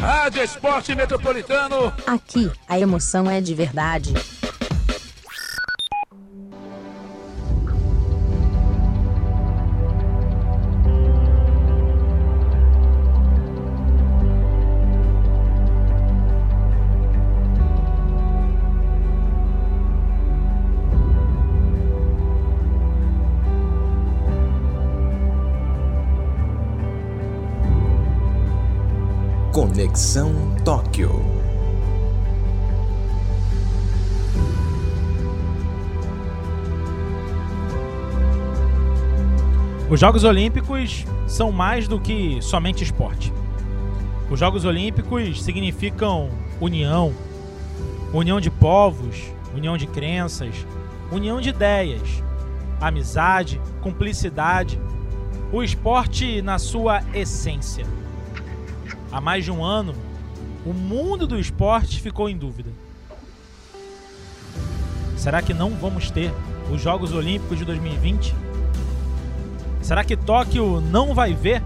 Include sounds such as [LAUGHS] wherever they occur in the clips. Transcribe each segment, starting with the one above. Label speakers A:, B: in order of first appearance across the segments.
A: Rádio Esporte Metropolitano.
B: Aqui, a emoção é de verdade.
C: Os Jogos Olímpicos são mais do que somente esporte. Os Jogos Olímpicos significam união, união de povos, união de crenças, união de ideias, amizade, cumplicidade, o esporte na sua essência. Há mais de um ano, o mundo do esporte ficou em dúvida. Será que não vamos ter os Jogos Olímpicos de 2020? Será que Tóquio não vai ver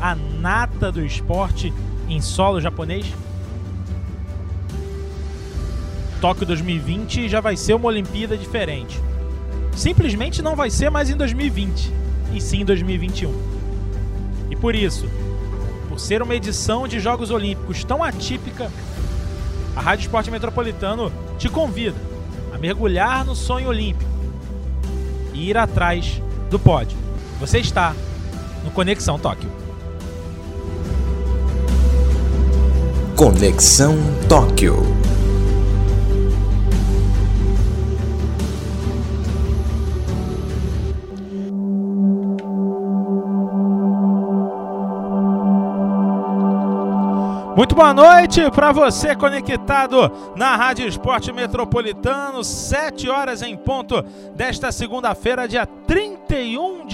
C: a nata do esporte em solo japonês? Tóquio 2020 já vai ser uma Olimpíada diferente. Simplesmente não vai ser mais em 2020, e sim em 2021. E por isso, por ser uma edição de Jogos Olímpicos tão atípica, a Rádio Esporte Metropolitano te convida a mergulhar no sonho olímpico e ir atrás do pódio. Você está no Conexão Tóquio.
D: Conexão Tóquio.
C: Muito boa noite para você conectado na Rádio Esporte Metropolitano, 7 horas em ponto desta segunda-feira, dia 31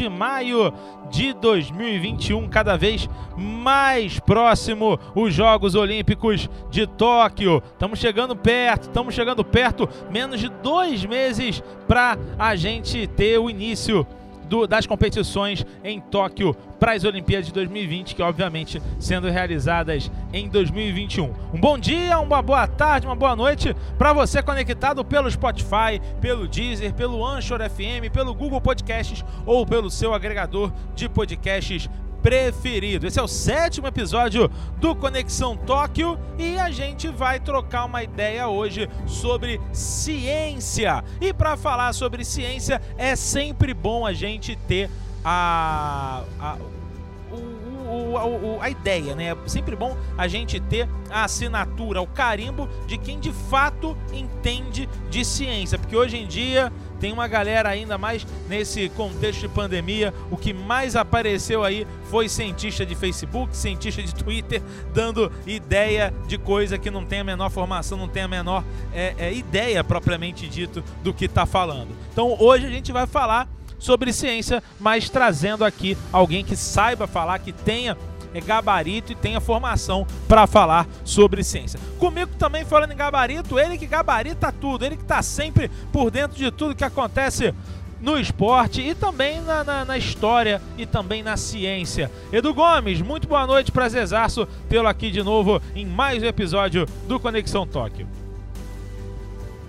C: de maio de 2021, cada vez mais próximo os Jogos Olímpicos de Tóquio. Estamos chegando perto, estamos chegando perto, menos de dois meses para a gente ter o início do, das competições em Tóquio para as Olimpíadas de 2020, que obviamente sendo realizadas em 2021. Um bom dia, uma boa tarde, uma boa noite para você conectado pelo Spotify, pelo Deezer, pelo Anchor FM, pelo Google Podcasts ou pelo seu agregador de podcasts preferido. Esse é o sétimo episódio do Conexão Tóquio e a gente vai trocar uma ideia hoje sobre ciência. E para falar sobre ciência é sempre bom a gente ter a, a o, o, a ideia, né? É sempre bom a gente ter a assinatura, o carimbo de quem de fato entende de ciência, porque hoje em dia tem uma galera ainda mais nesse contexto de pandemia. O que mais apareceu aí foi cientista de Facebook, cientista de Twitter, dando ideia de coisa que não tem a menor formação, não tem a menor é, é, ideia propriamente dito do que está falando. Então hoje a gente vai falar sobre ciência, mas trazendo aqui alguém que saiba falar, que tenha é gabarito e tenha formação para falar sobre ciência. Comigo também falando em gabarito, ele que gabarita tudo, ele que está sempre por dentro de tudo que acontece no esporte e também na, na, na, história e também na ciência. Edu Gomes, muito boa noite, prazerzaço tê-lo aqui de novo em mais um episódio do Conexão Tóquio.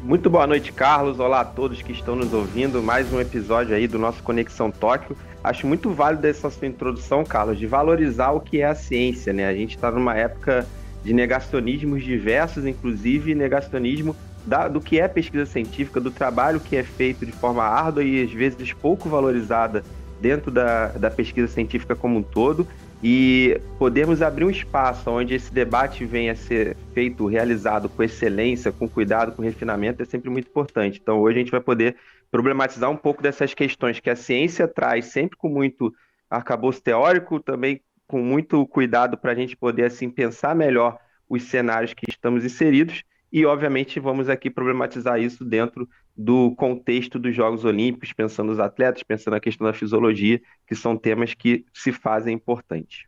E: Muito boa noite, Carlos. Olá a todos que estão nos ouvindo. Mais um episódio aí do nosso Conexão Tóquio acho muito válido essa sua introdução, Carlos, de valorizar o que é a ciência, né? A gente está numa época de negacionismos diversos, inclusive negacionismo da, do que é pesquisa científica, do trabalho que é feito de forma árdua e às vezes pouco valorizada dentro da, da pesquisa científica como um todo. E podemos abrir um espaço onde esse debate venha a ser feito, realizado com excelência, com cuidado, com refinamento, é sempre muito importante. Então, hoje a gente vai poder problematizar um pouco dessas questões que a ciência traz sempre com muito arcabouço teórico, também com muito cuidado para a gente poder assim pensar melhor os cenários que estamos inseridos e obviamente vamos aqui problematizar isso dentro do contexto dos Jogos Olímpicos, pensando nos atletas, pensando na questão da fisiologia, que são temas que se fazem importantes.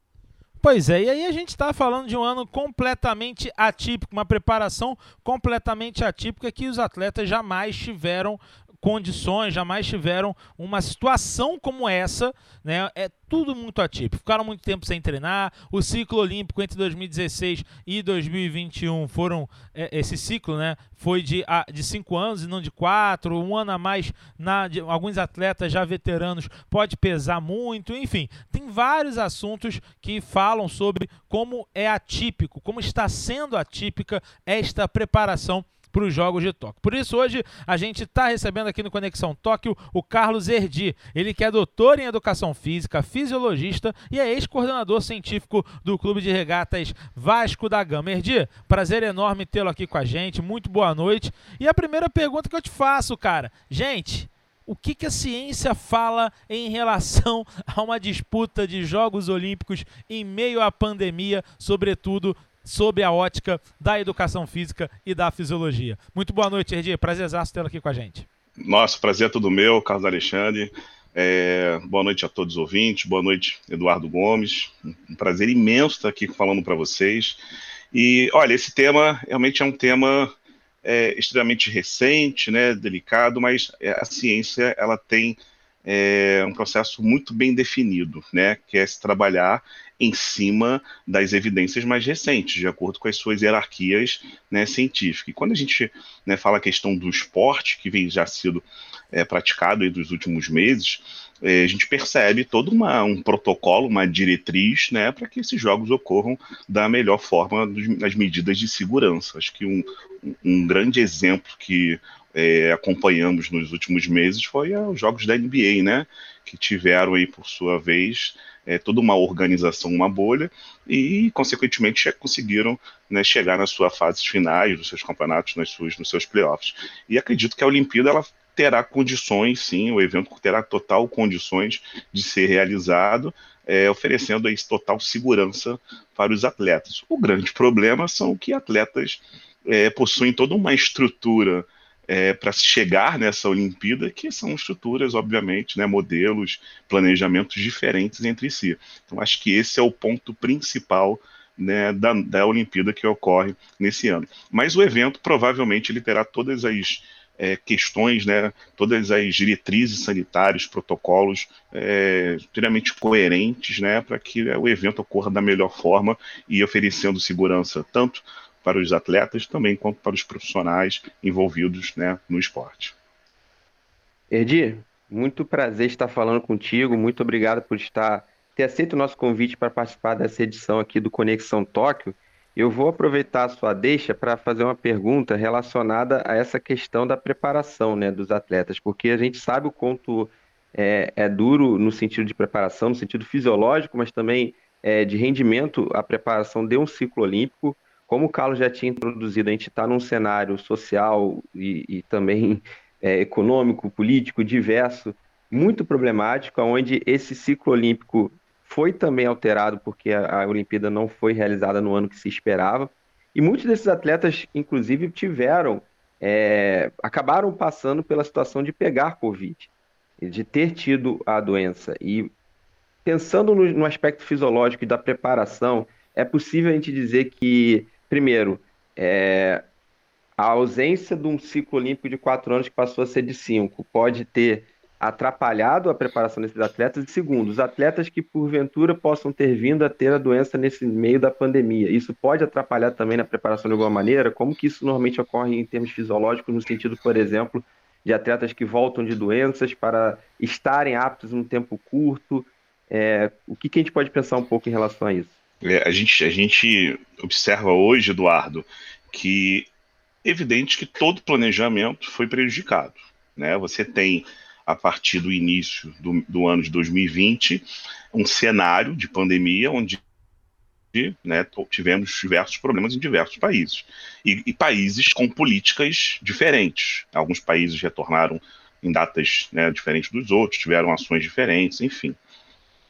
C: Pois é, e aí a gente está falando de um ano completamente atípico, uma preparação completamente atípica que os atletas jamais tiveram condições, jamais tiveram uma situação como essa, né? É tudo muito atípico. Ficaram muito tempo sem treinar. O ciclo olímpico entre 2016 e 2021 foram é, esse ciclo, né? Foi de, de cinco anos e não de quatro. Um ano a mais na de, alguns atletas já veteranos pode pesar muito. Enfim, tem vários assuntos que falam sobre como é atípico, como está sendo atípica esta preparação para os Jogos de Tóquio. Por isso, hoje a gente está recebendo aqui no Conexão Tóquio o Carlos Erdi, ele que é doutor em Educação Física, fisiologista e é ex-coordenador científico do Clube de Regatas Vasco da Gama. Erdi, prazer enorme tê-lo aqui com a gente, muito boa noite. E a primeira pergunta que eu te faço, cara, gente, o que, que, a ciência fala em relação [LAUGHS] a uma disputa de Jogos Olímpicos em meio à pandemia, sobretudo sobre a ótica da educação física e da fisiologia. Muito boa noite, Erdi. Prazerzaço tê-lo aqui com a gente.
F: Nossa, prazer é todo meu, Carlos Alexandre. É, boa noite a todos os ouvintes, boa noite, Eduardo Gomes. Um prazer imenso estar aqui falando para vocês. E olha, esse tema realmente é um tema é, extremamente recente, né, delicado, mas é, a ciência ela tem é, um processo muito bem definido, né, que é se trabalhar em cima das evidências mais recentes, de acordo com as suas hierarquias né, científicas. E quando a gente né, fala a questão do esporte, que vem já sido é, praticado nos últimos meses, é, a gente percebe todo uma, um protocolo, uma diretriz, né, para que esses jogos ocorram da melhor forma nas medidas de segurança. Acho que um, um grande exemplo que é, acompanhamos nos últimos meses foi os jogos da NBA, né, que tiveram aí por sua vez é, toda uma organização, uma bolha, e, consequentemente, conseguiram né, chegar nas suas fases finais dos seus campeonatos, nas suas, nos seus playoffs. E acredito que a Olimpíada ela terá condições, sim, o evento terá total condições de ser realizado, é, oferecendo aí total segurança para os atletas. O grande problema são que atletas é, possuem toda uma estrutura é, para chegar nessa Olimpíada, que são estruturas, obviamente, né, modelos, planejamentos diferentes entre si. Então, acho que esse é o ponto principal né, da, da Olimpíada que ocorre nesse ano. Mas o evento provavelmente ele terá todas as é, questões, né, todas as diretrizes sanitárias, protocolos é, coerentes né, para que o evento ocorra da melhor forma e oferecendo segurança tanto para os atletas também quanto para os profissionais envolvidos né, no esporte.
E: Erdi, muito prazer estar falando contigo, muito obrigado por estar ter aceito o nosso convite para participar dessa edição aqui do Conexão Tóquio. Eu vou aproveitar a sua deixa para fazer uma pergunta relacionada a essa questão da preparação né, dos atletas, porque a gente sabe o quanto é, é duro no sentido de preparação, no sentido fisiológico, mas também é, de rendimento a preparação de um ciclo olímpico. Como o Carlos já tinha introduzido, a gente está num cenário social e, e também é, econômico, político, diverso, muito problemático, onde esse ciclo olímpico foi também alterado porque a, a Olimpíada não foi realizada no ano que se esperava. E muitos desses atletas, inclusive, tiveram, é, acabaram passando pela situação de pegar Covid, de ter tido a doença. E pensando no, no aspecto fisiológico e da preparação, é possível a gente dizer que Primeiro, é, a ausência de um ciclo olímpico de quatro anos que passou a ser de cinco pode ter atrapalhado a preparação desses atletas. E segundo, os atletas que porventura possam ter vindo a ter a doença nesse meio da pandemia, isso pode atrapalhar também na preparação de alguma maneira? Como que isso normalmente ocorre em termos fisiológicos, no sentido, por exemplo, de atletas que voltam de doenças para estarem aptos num tempo curto? É, o que, que a gente pode pensar um pouco em relação a isso?
F: É, a, gente, a gente observa hoje, Eduardo, que é evidente que todo planejamento foi prejudicado. Né? Você tem, a partir do início do, do ano de 2020, um cenário de pandemia onde né, tivemos diversos problemas em diversos países. E, e, países com políticas diferentes. Alguns países retornaram em datas né, diferentes dos outros, tiveram ações diferentes, enfim.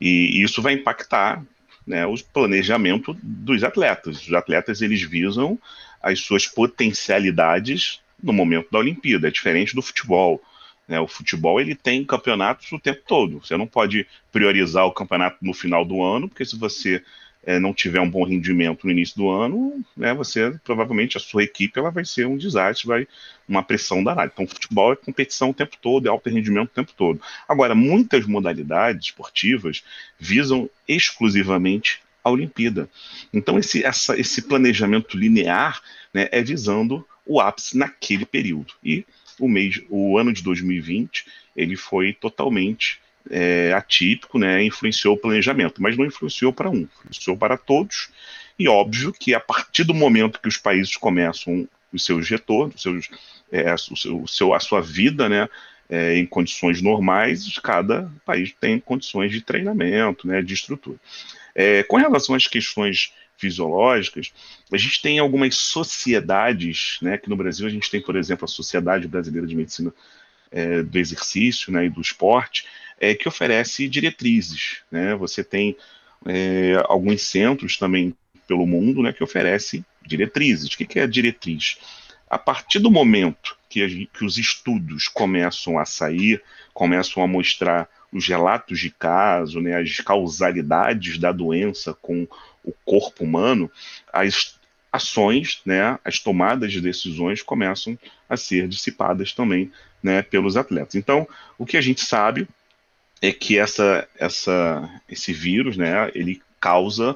F: E isso vai impactar né, o planejamento dos atletas. Os atletas eles visam as suas potencialidades no momento da Olimpíada, é diferente do futebol. Né? O futebol ele tem campeonatos o tempo todo. Você não pode priorizar o campeonato no final do ano, porque se você é, não tiver um bom rendimento no início do ano, né, você provavelmente a sua equipe ela vai ser um desastre, vai uma pressão danada. Então, futebol é competição o tempo todo, é alto rendimento o tempo todo. Agora, muitas modalidades esportivas visam exclusivamente a Olimpíada. Então, esse, essa, esse planejamento linear né, é visando o ápice naquele período. E o mês, o ano de 2020, ele foi totalmente é, atípico, né, influenciou o planejamento, mas não influenciou para um, influenciou para todos. E óbvio que a partir do momento que os países começam os seus retornos, os seus, é, o seu, o seu, a sua vida, né, é, em condições normais, cada país tem condições de treinamento, né, de estrutura. É, com relação às questões fisiológicas, a gente tem algumas sociedades, né, que no Brasil a gente tem, por exemplo, a Sociedade Brasileira de Medicina é, do Exercício né, e do Esporte, é, que oferece diretrizes. Né? Você tem é, alguns centros também pelo mundo né, que oferecem diretrizes. O que, que é diretriz? A partir do momento que, a, que os estudos começam a sair, começam a mostrar os relatos de caso, né, as causalidades da doença com o corpo humano, as ações, né, as tomadas de decisões começam a ser dissipadas também né, pelos atletas. Então, o que a gente sabe é que essa, essa, esse vírus, né, ele causa,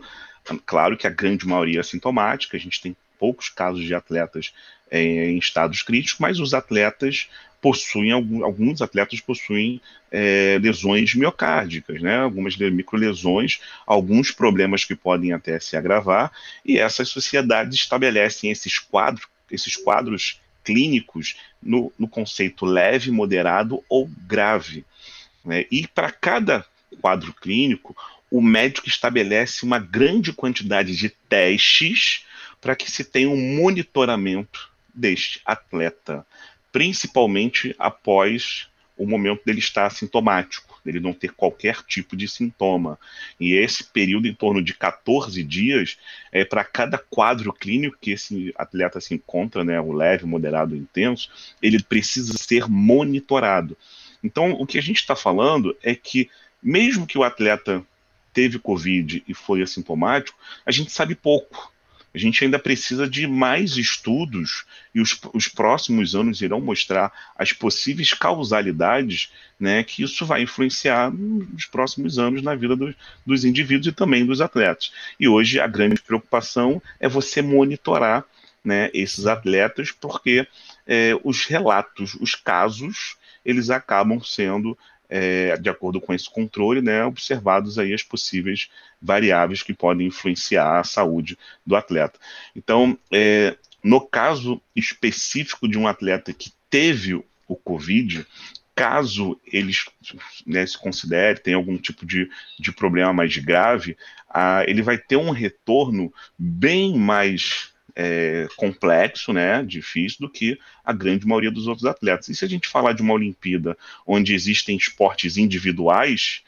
F: claro que a grande maioria é sintomática, a gente tem poucos casos de atletas é, em estados críticos, mas os atletas possuem, alguns atletas possuem é, lesões miocárdicas, né, algumas microlesões, alguns problemas que podem até se agravar, e essas sociedades estabelecem esses quadros, esses quadros clínicos no, no conceito leve, moderado ou grave. Né? E para cada quadro clínico, o médico estabelece uma grande quantidade de testes para que se tenha um monitoramento deste atleta, principalmente após o momento dele estar sintomático, dele não ter qualquer tipo de sintoma. E esse período, em torno de 14 dias, é para cada quadro clínico que esse atleta se encontra, né, o leve, moderado, intenso, ele precisa ser monitorado. Então, o que a gente está falando é que, mesmo que o atleta teve Covid e foi assintomático, a gente sabe pouco. A gente ainda precisa de mais estudos e os, os próximos anos irão mostrar as possíveis causalidades né, que isso vai influenciar nos próximos anos na vida dos, dos indivíduos e também dos atletas. E hoje a grande preocupação é você monitorar né, esses atletas, porque é, os relatos, os casos, eles acabam sendo, é, de acordo com esse controle, né, observados aí as possíveis variáveis que podem influenciar a saúde do atleta. Então, é, no caso específico de um atleta que teve o Covid, caso eles né, se considere, tem algum tipo de, de problema mais grave, ah, ele vai ter um retorno bem mais é, complexo, né, difícil, do que a grande maioria dos outros atletas. E se a gente falar de uma Olimpíada onde existem esportes individuais,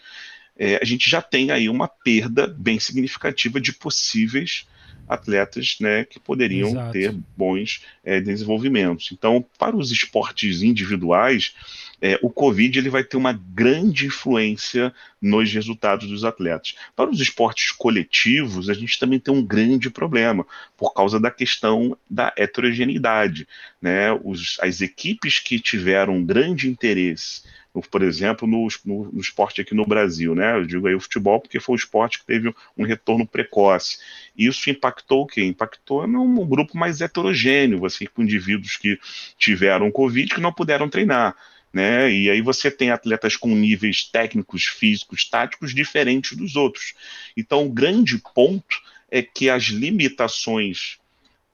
F: é, a gente já tem aí uma perda bem significativa de possíveis atletas né, que poderiam Exato. ter bons é, desenvolvimentos. Então, para os esportes individuais, é, o Covid ele vai ter uma grande influência nos resultados dos atletas. Para os esportes coletivos, a gente também tem um grande problema, por causa da questão da heterogeneidade. Né? Os, as equipes que tiveram grande interesse por exemplo, no, no, no, esporte aqui no Brasil, né? Eu digo aí o futebol porque foi o esporte que teve um retorno precoce. Isso impactou o quê? Impactou num grupo mais heterogêneo, assim, com indivíduos que tiveram Covid que não puderam treinar. Né? E aí você tem atletas com níveis técnicos, físicos, táticos diferentes dos outros. Então, o grande ponto é que as limitações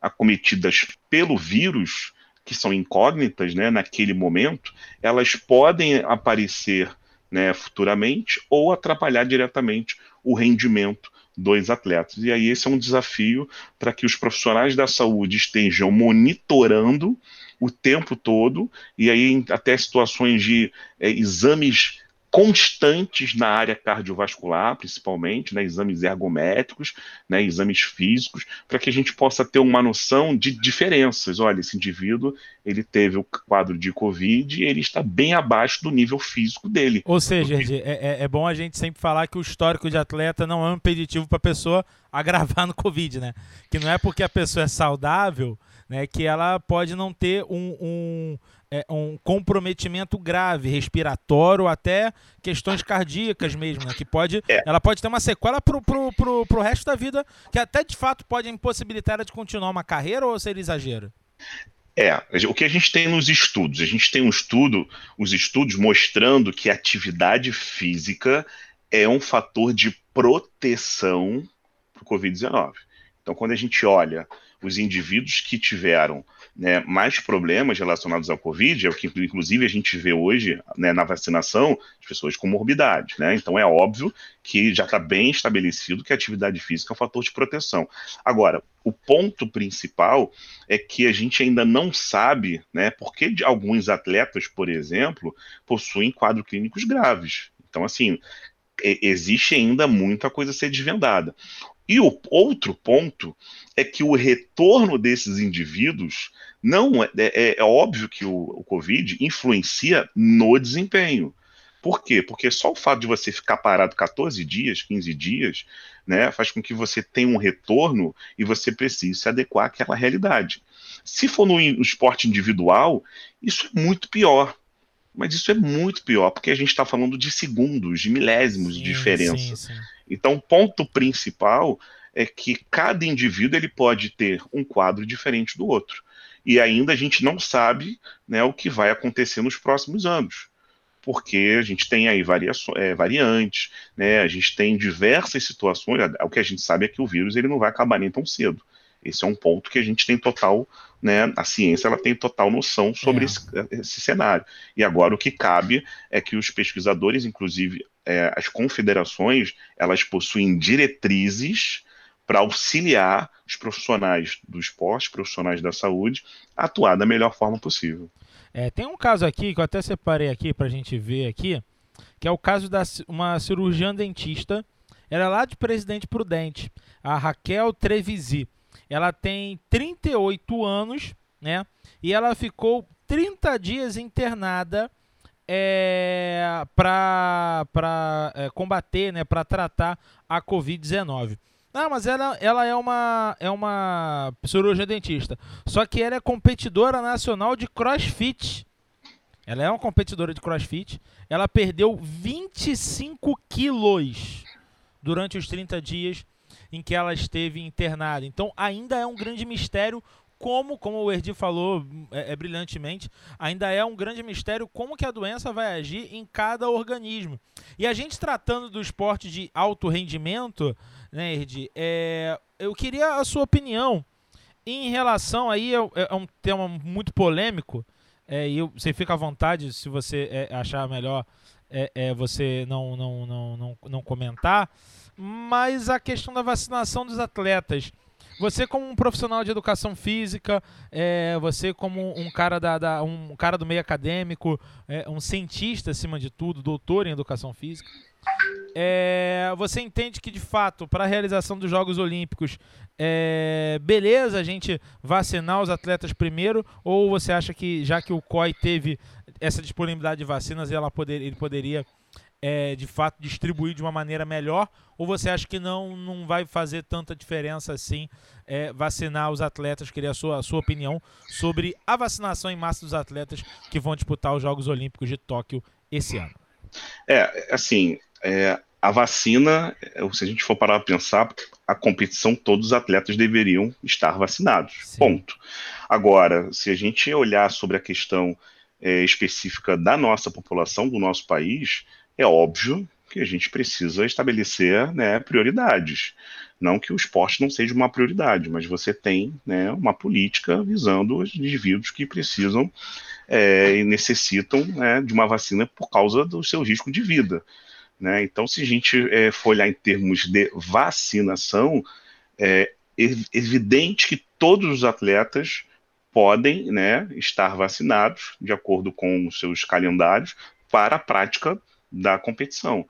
F: acometidas pelo vírus que são incógnitas né, naquele momento, elas podem aparecer né, futuramente ou atrapalhar diretamente o rendimento dos atletas. E aí esse é um desafio para que os profissionais da saúde estejam monitorando o tempo todo, e aí até situações de é, exames constantes na área cardiovascular, principalmente, né, exames ergométricos, né, exames físicos, para que a gente possa ter uma noção de diferenças. Olha, esse indivíduo ele teve o quadro de Covid e ele está bem abaixo do nível físico dele.
C: Ou seja, é, é, é bom a gente sempre falar que o histórico de atleta não é um impeditivo para a pessoa [LAUGHS] agravar no Covid, né? Que não é porque a pessoa é saudável, né, que ela pode não ter um, um, é, um comprometimento grave, respiratório, até questões cardíacas mesmo, né? Que pode.
F: É.
C: Ela pode ter uma sequela pro, pro, pro, pro resto da vida, que até de fato pode impossibilitar ela de continuar uma carreira ou seria exagero?
F: É, o que a gente tem nos estudos? A gente tem um estudo, os estudos mostrando que a atividade física é um fator de proteção para o Covid-19. Então, quando a gente olha os indivíduos que tiveram né, mais problemas relacionados ao Covid, é o que inclusive a gente vê hoje né, na vacinação, as pessoas com morbidade. Né? Então é óbvio que já está bem estabelecido que a atividade física é um fator de proteção. Agora, o ponto principal é que a gente ainda não sabe né, por que alguns atletas, por exemplo, possuem quadros clínicos graves. Então, assim, existe ainda muita coisa a ser desvendada. E o outro ponto é que o retorno desses indivíduos não é, é, é óbvio que o, o, Covid influencia no desempenho. Por quê? Porque só o fato de você ficar parado 14 dias, 15 dias, né, faz com que você tenha um retorno e você precise se adequar àquela realidade. Se for no, no esporte individual, isso é muito pior. Mas isso é muito pior, porque a gente está falando de segundos, de milésimos sim, de diferença. Sim, sim. Então, o ponto principal é que cada indivíduo ele pode ter um quadro diferente do outro. E ainda a gente não sabe né, o que vai acontecer nos próximos anos. Porque a gente tem aí é, variantes, né, a gente tem diversas situações. O que a gente sabe é que o vírus ele não vai acabar nem tão cedo. Esse é um ponto que a gente tem total, né, a ciência ela tem total noção sobre é. esse, esse, cenário. E agora o que cabe é que os pesquisadores, inclusive é, as confederações, elas possuem diretrizes para auxiliar os profissionais do esporte, profissionais da saúde, a atuar da melhor forma possível.
C: É, tem um caso aqui que eu até separei aqui para a gente ver aqui, que é o caso da uma cirurgiã dentista, ela é lá de Presidente Prudente, a Raquel Trevisi. Ela tem 38 anos, né? E ela ficou 30 dias internada é, para é, combater, né, para tratar a Covid-19. Não, mas ela, ela é uma é uma cirurgia dentista. Só que ela é competidora nacional de CrossFit. Ela é uma competidora de CrossFit. Ela perdeu 25 quilos durante os 30 dias em que ela esteve internada. Então ainda é um grande mistério como, como o Erdi falou é, é, brilhantemente, ainda é um grande mistério como que a doença vai agir em cada organismo. E a gente tratando do esporte de alto rendimento, né, Erdi, é, eu queria a sua opinião em relação aí, é, é um tema muito polêmico, é, e eu, você fica à vontade se você é, achar melhor é, é, você não, não, não, não, não comentar, mas a questão da vacinação dos atletas. Você como um profissional de educação física, é, você como um cara, da, da, um cara do meio acadêmico, é, um cientista acima de tudo, doutor em educação física, é, você entende que de fato para a realização dos Jogos Olímpicos é, beleza a gente vacinar os atletas primeiro? Ou você acha que já que o COI teve essa disponibilidade de vacinas ela poder, ele poderia é, de fato distribuir de uma maneira melhor? Ou você acha que não, não vai fazer tanta diferença assim é, vacinar os atletas? Queria a sua, a sua opinião sobre a vacinação em massa dos atletas que vão disputar os Jogos Olímpicos de Tóquio esse ano.
F: É, assim, é, a vacina, se a gente for parar para pensar, a competição, todos os atletas deveriam estar vacinados. Sim. Ponto. Agora, se a gente olhar sobre a questão é, específica da nossa população, do nosso país, é óbvio que a gente precisa estabelecer né, prioridades. Não que o esporte não seja uma prioridade, mas você tem né, uma política visando os indivíduos que precisam é, e necessitam né, de uma vacina por causa do seu risco de vida. Né? Então, se a gente é, for olhar em termos de vacinação, é evidente que todos os atletas podem né, estar vacinados de acordo com os seus calendários para a prática da competição.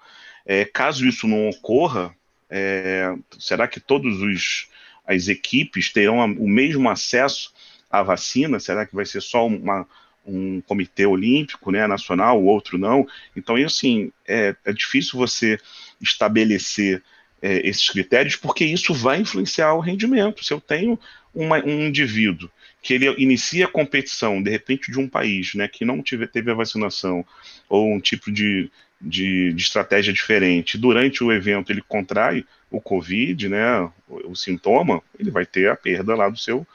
F: É, caso isso não ocorra, é, será que todos os as equipes terão o mesmo acesso à vacina? Será que vai ser só uma, um comitê olímpico, né, nacional, o outro não? Então, assim, é, é difícil você estabelecer é, esses critérios, porque isso vai influenciar o rendimento. Se eu tenho uma, um indivíduo que ele inicia a competição, de repente, de um país né, que não tive, teve a vacinação, ou um tipo de, de, de, estratégia diferente, durante o evento ele contrai o Covid, né, o, o, sintoma, ele vai ter a perda lá do seu,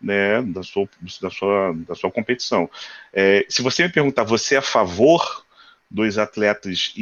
F: né, da, sua, da, sua, da sua competição. É, se você me perguntar, você é a favor dos atletas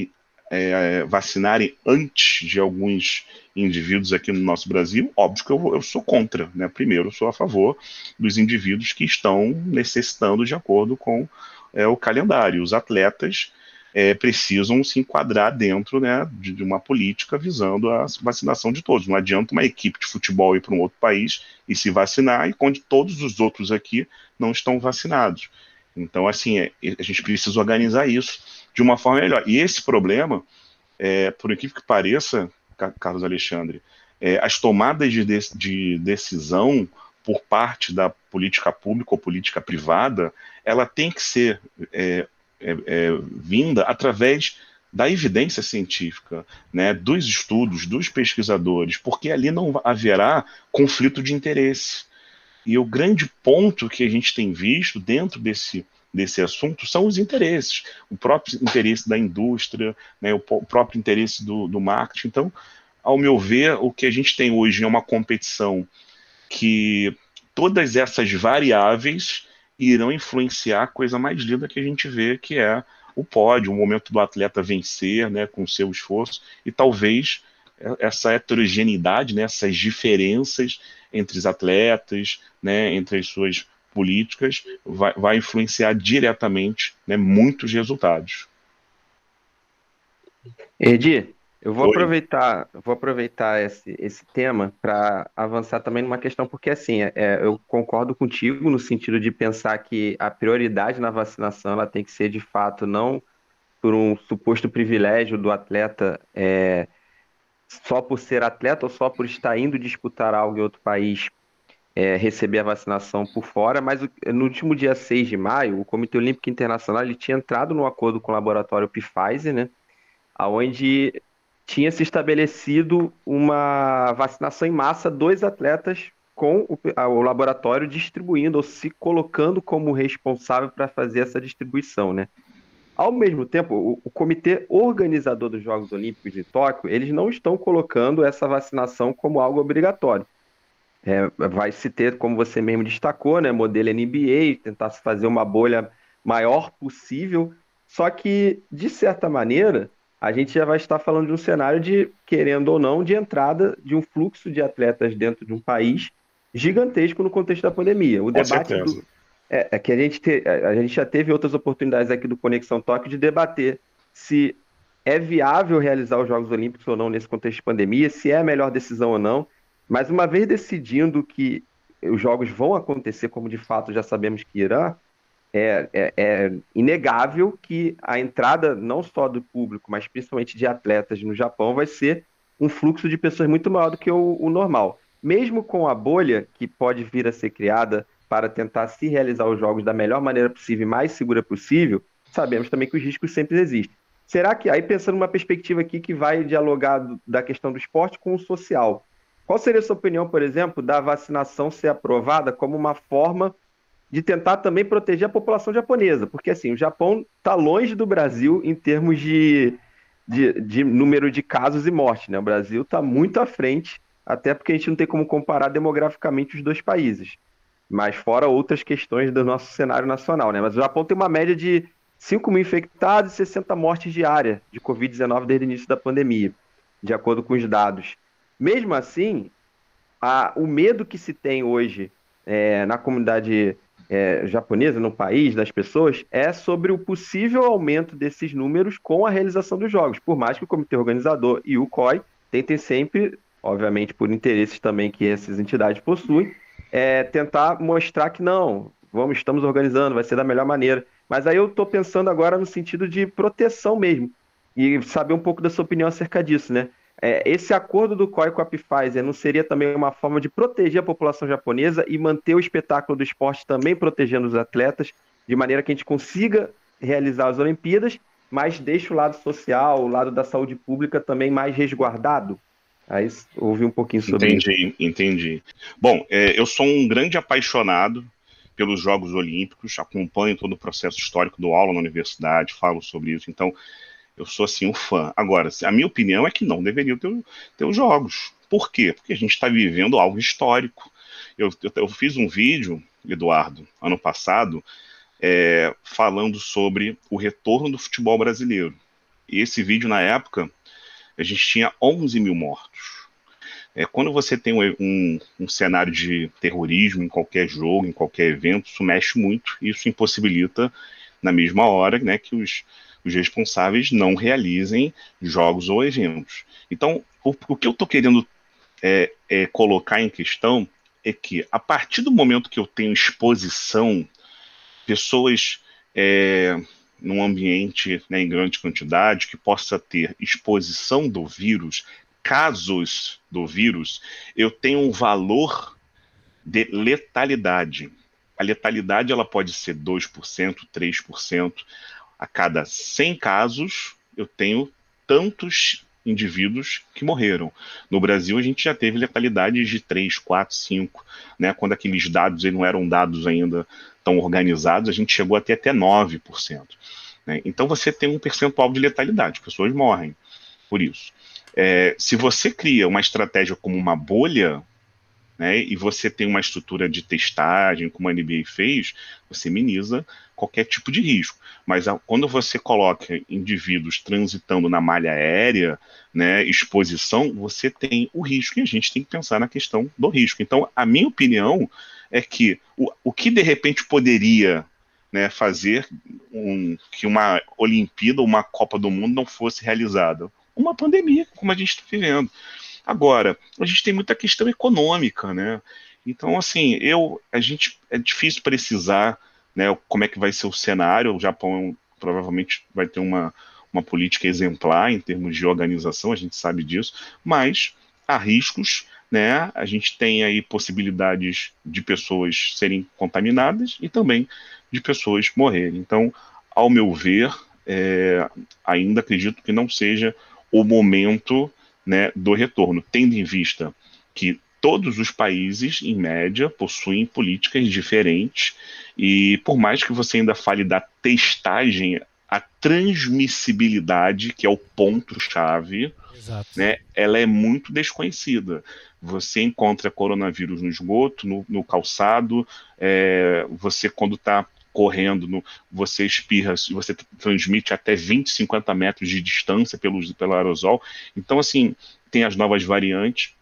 F: é, vacinarem antes de alguns indivíduos aqui no nosso Brasil, óbvio que eu, eu, sou contra, né? Primeiro, eu sou a favor dos indivíduos que estão necessitando de acordo com é, o calendário. Os atletas é, precisam se enquadrar dentro né, de, de, uma política visando a vacinação de todos. Não adianta uma equipe de futebol ir para um outro país e se vacinar, e quando todos os outros aqui não estão vacinados. Então, assim, é, a gente precisa organizar isso de uma forma melhor. E esse problema, é, por incrível que pareça, Carlos Alexandre, é, as tomadas de, de, de, decisão por parte da política pública ou política privada, ela tem que ser é, é, é vinda através da evidência científica, né, dos estudos, dos pesquisadores, porque ali não haverá conflito de interesse. E o grande ponto que a gente tem visto dentro desse desse assunto são os interesses, o próprio interesse da indústria, né, o, o próprio interesse do, do marketing. Então, ao meu ver, o que a gente tem hoje é uma competição que todas essas variáveis irão influenciar a coisa mais linda que a gente vê, que é o pódio, o momento do atleta vencer, né, com seu esforço, e talvez essa heterogeneidade, né, essas diferenças entre os atletas, né, entre as suas políticas vai, vai influenciar diretamente né, muitos resultados.
E: Edi, eu vou Oi. aproveitar, vou aproveitar esse, esse tema para avançar também numa questão, porque assim, é, eu concordo contigo no sentido de pensar que a prioridade na vacinação ela tem que ser de fato não por um suposto privilégio do atleta é, só por ser atleta ou só por estar indo disputar algo em outro país é, receber a vacinação por fora, mas no último dia 6 de maio, o Comitê Olímpico Internacional ele tinha entrado no acordo com o laboratório Pfizer, né, onde tinha se estabelecido uma vacinação em massa dos atletas com o, o laboratório distribuindo ou se colocando como responsável para fazer essa distribuição, né? Ao mesmo tempo, o, o, comitê organizador dos Jogos Olímpicos de Tóquio, eles não estão colocando essa vacinação como algo obrigatório. É, vai se ter, como você mesmo destacou, né, modelo NBA, tentar se fazer uma bolha maior possível. Só que, de certa maneira, a gente já vai estar falando de um cenário de, querendo ou não, de entrada de um fluxo de atletas dentro de um país gigantesco no contexto da pandemia. O Com debate do, é, é, que a gente, te, a gente já teve outras oportunidades aqui do Conexão Tóquio de debater se é viável realizar os Jogos Olímpicos ou não nesse contexto de pandemia, se é a melhor decisão ou não. Mas uma vez decidindo que os jogos vão acontecer, como de fato já sabemos que irá, é, é, é, inegável que a entrada não só do público, mas principalmente de atletas no Japão vai ser um fluxo de pessoas muito maior do que o, o normal. Mesmo com a bolha que pode vir a ser criada para tentar se realizar os jogos da melhor maneira possível e mais segura possível, sabemos também que os riscos sempre existem. Será que, aí pensando numa perspectiva aqui que vai dialogar do, da questão do esporte com o social, qual seria a sua opinião, por exemplo, da vacinação ser aprovada como uma forma de tentar também proteger a população japonesa? Porque, assim, o Japão está longe do Brasil em termos de, de, de, número de casos e mortes, né? O Brasil está muito à frente, até porque a gente não tem como comparar demograficamente os dois países. Mas fora outras questões do nosso cenário nacional, né? Mas o Japão tem uma média de 5 mil infectados e 60 mortes diárias de Covid-19 desde o início da pandemia, de acordo com os dados. Mesmo assim, a, o medo que se tem hoje é, na comunidade é, japonesa, no país, das pessoas, é sobre o possível aumento desses números com a realização dos jogos. Por mais que o comitê organizador e o COI tentem sempre, obviamente por interesses também que essas entidades possuem, é, tentar mostrar que não, vamos, estamos organizando, vai ser da melhor maneira. Mas aí eu estou pensando agora no sentido de proteção mesmo. E saber um pouco da sua opinião acerca disso, né? É, esse acordo do COI com a Pfizer não seria também uma forma de proteger a população japonesa e manter o espetáculo do esporte também protegendo os atletas, de maneira que a gente consiga realizar as Olimpíadas, mas deixe o lado social, o lado da saúde pública também mais resguardado? Aí ouvi um pouquinho sobre
F: entendi, isso. Entendi, entendi. Bom, é, eu sou um grande apaixonado pelos Jogos Olímpicos, acompanho todo o processo histórico do aula na universidade, falo sobre isso, então eu sou assim um fã. Agora, a minha opinião é que não deveriam ter, ter os jogos. Por quê? Porque a gente está vivendo algo histórico. Eu, eu, eu, fiz um vídeo, Eduardo, ano passado, é, falando sobre o retorno do futebol brasileiro. E esse vídeo, na época, a gente tinha 11 mil mortos. É, quando você tem um, um, um, cenário de terrorismo em qualquer jogo, em qualquer evento, isso mexe muito, isso impossibilita, na mesma hora, né, que os, os responsáveis não realizem jogos ou eventos. Então, o, o que eu estou querendo é, é, colocar em questão é que, a partir do momento que eu tenho exposição, pessoas é, num ambiente né, em grande quantidade que possa ter exposição do vírus, casos do vírus, eu tenho um valor de letalidade. A letalidade ela pode ser 2%, 3%. A cada 100 casos, eu tenho tantos indivíduos que morreram. No Brasil, a gente já teve letalidades de 3, 4, 5, né? Quando aqueles dados não eram dados ainda tão organizados, a gente chegou até até 9%. Né? Então você tem um percentual de letalidade, pessoas morrem por isso. É, se você cria uma estratégia como uma bolha, né, e você tem uma estrutura de testagem, como a NBA fez, você minimiza qualquer tipo de risco. Mas a, quando você coloca indivíduos transitando na malha aérea, né, exposição, você tem o risco, e a gente tem que pensar na questão do risco. Então, a minha opinião é que o, o que de repente poderia né, fazer um, que uma Olimpíada, uma Copa do Mundo não fosse realizada? Uma pandemia, como a gente está vivendo. Agora, a gente tem muita questão econômica, né? Então, assim, eu, a gente é difícil precisar, né, como é que vai ser o cenário. O Japão provavelmente vai ter uma, uma política exemplar em termos de organização, a gente sabe disso, mas há riscos, né? A gente tem aí possibilidades de pessoas serem contaminadas e também de pessoas morrerem. Então, ao meu ver, é, ainda acredito que não seja o momento né, do retorno, tendo em vista que todos os países, em média, possuem políticas diferentes e por mais que você ainda fale da testagem, a transmissibilidade, que é o ponto-chave, né, ela é muito desconhecida. Você encontra coronavírus no esgoto, no, no calçado, é, você quando está correndo, no, você espirra, você transmite até 20, 50 metros de distância pelo, pelo aerosol. Então, assim, tem as novas variantes.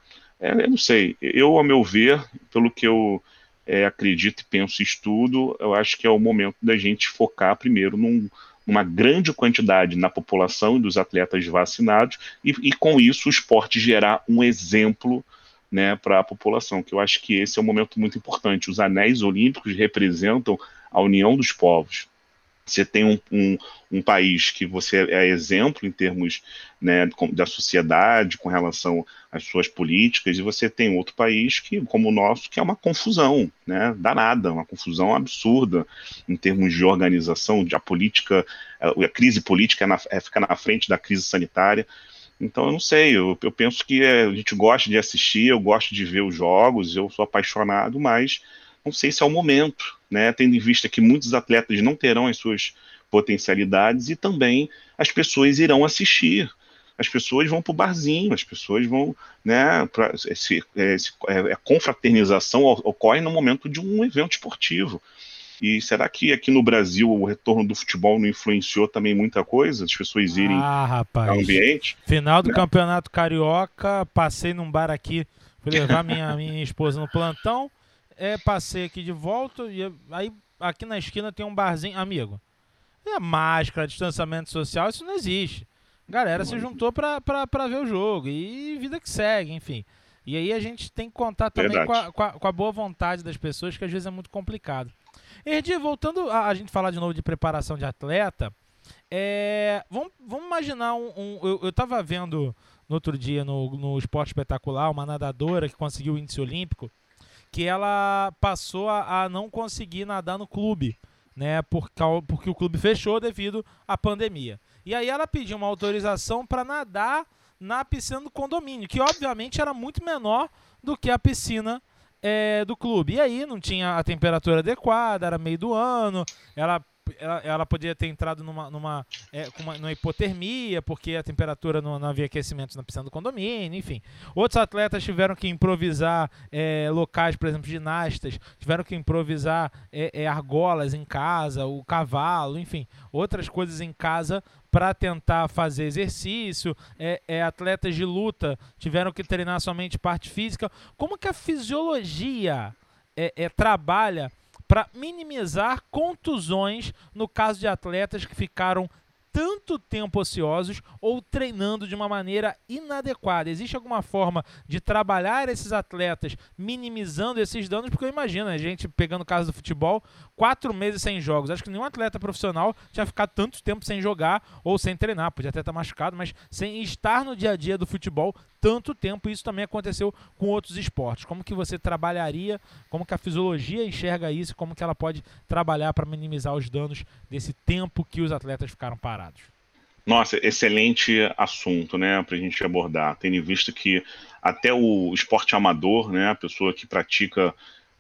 F: É, eu não sei, eu, a meu ver, pelo que eu é, acredito e penso e estudo, eu acho que é o momento da gente focar primeiro num, numa grande quantidade na população e dos atletas vacinados, e, e com isso o esporte gerar um exemplo né, para a população, que eu acho que esse é um momento muito importante. Os anéis olímpicos representam a união dos povos. Você tem um, um, um, país que você é exemplo em termos né, da sociedade com relação às suas políticas, e você tem outro país que, como o nosso, que é uma confusão, né, danada, uma confusão absurda em termos de organização, de a política, a crise política é na, é, fica na frente da crise sanitária. Então, eu não sei, eu, eu penso que é, a gente gosta de assistir, eu gosto de ver os jogos, eu sou apaixonado, mas não sei se é o momento, né? Tendo em vista que muitos atletas não terão as suas potencialidades e também as pessoas irão assistir. As pessoas vão para o barzinho, as pessoas vão, né? Pra, esse, esse, é, a confraternização ocorre no momento de um evento esportivo. E será que aqui no Brasil o retorno do futebol não influenciou também muita coisa? As pessoas irem
C: ah, rapaz.
F: ao ambiente?
C: Final do Campeonato Carioca, passei num bar aqui, fui levar minha, minha esposa no plantão é, passei aqui de volta e aí aqui na esquina tem um barzinho, amigo. É máscara, distanciamento social, isso não existe. Galera se juntou pra, pra, pra ver o jogo e vida que segue, enfim. E aí a gente tem que contar também com a, com a, com, a, boa vontade das pessoas, que às vezes é muito complicado. Erdi, voltando a, a, gente falar de novo de preparação de atleta, é, vamos, vamos imaginar um. um eu, eu tava vendo no outro dia no, no Esporte Espetacular uma nadadora que conseguiu o índice olímpico que ela passou a, a não conseguir nadar no clube, né? Por, porque o clube fechou devido à pandemia. E aí ela pediu uma autorização para nadar na piscina do condomínio, que obviamente era muito menor do que a piscina é, do clube. E aí não tinha a temperatura adequada, era meio do ano, ela ela, ela ter entrado numa, numa, é, uma, numa hipotermia, porque a temperatura não, não, havia aquecimento na piscina do condomínio, enfim. Outros atletas tiveram que improvisar é, locais, por exemplo, ginastas, tiveram que improvisar é, é argolas em casa, o cavalo, enfim, outras coisas em casa para tentar fazer exercício. É, é, atletas de luta tiveram que treinar somente parte física. Como que a fisiologia é, é trabalha para minimizar contusões no caso de atletas que ficaram tanto tempo ociosos ou treinando de uma maneira inadequada. Existe alguma forma de trabalhar esses atletas minimizando esses danos? Porque eu imagino a gente pegando o caso do futebol, quatro meses sem jogos. Acho que nenhum atleta profissional tinha ficado tanto tempo sem jogar ou sem treinar. Podia até estar machucado, mas sem estar no dia a dia do futebol tanto tempo. Isso também aconteceu com outros esportes. Como que você trabalharia, como que a fisiologia enxerga isso, como que ela pode trabalhar para minimizar os danos desse tempo que os atletas ficaram parados?
F: Nossa, excelente assunto, né, para a gente abordar. Tendo visto que até o esporte amador, né, a pessoa que pratica,